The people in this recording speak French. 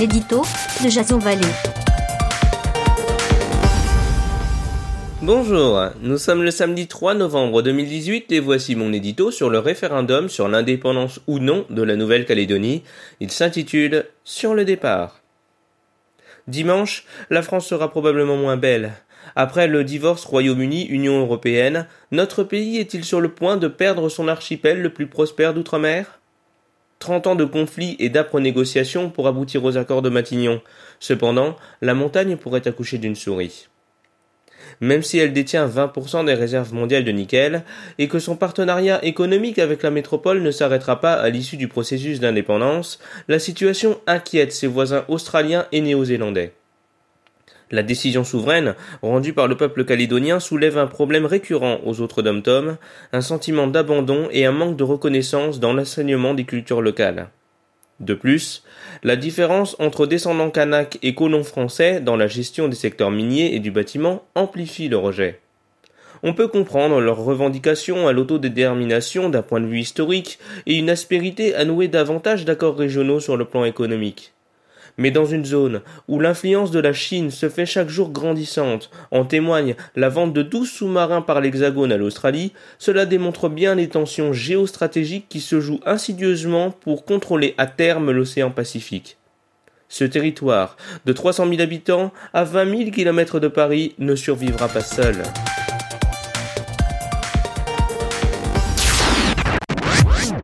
l'édito de Jason. Bonjour, nous sommes le samedi 3 novembre 2018 et voici mon édito sur le référendum sur l'indépendance ou non de la Nouvelle-Calédonie. Il s'intitule Sur le départ. Dimanche, la France sera probablement moins belle. Après le divorce Royaume-Uni-Union européenne, notre pays est-il sur le point de perdre son archipel le plus prospère d'outre-mer? Trente ans de conflits et d'âpres négociations pour aboutir aux accords de Matignon. Cependant, la montagne pourrait accoucher d'une souris. Même si elle détient 20% des réserves mondiales de nickel et que son partenariat économique avec la métropole ne s'arrêtera pas à l'issue du processus d'indépendance, la situation inquiète ses voisins australiens et néo-zélandais. La décision souveraine, rendue par le peuple calédonien, soulève un problème récurrent aux autres dom un sentiment d'abandon et un manque de reconnaissance dans l'enseignement des cultures locales. De plus, la différence entre descendants kanaks et colons français dans la gestion des secteurs miniers et du bâtiment amplifie le rejet. On peut comprendre leurs revendications à l'autodétermination d'un point de vue historique et une aspérité à nouer davantage d'accords régionaux sur le plan économique mais dans une zone où l'influence de la Chine se fait chaque jour grandissante, en témoigne la vente de douze sous-marins par l'Hexagone à l'Australie, cela démontre bien les tensions géostratégiques qui se jouent insidieusement pour contrôler à terme l'océan Pacifique. Ce territoire, de 300 000 habitants à 20 000 kilomètres de Paris, ne survivra pas seul.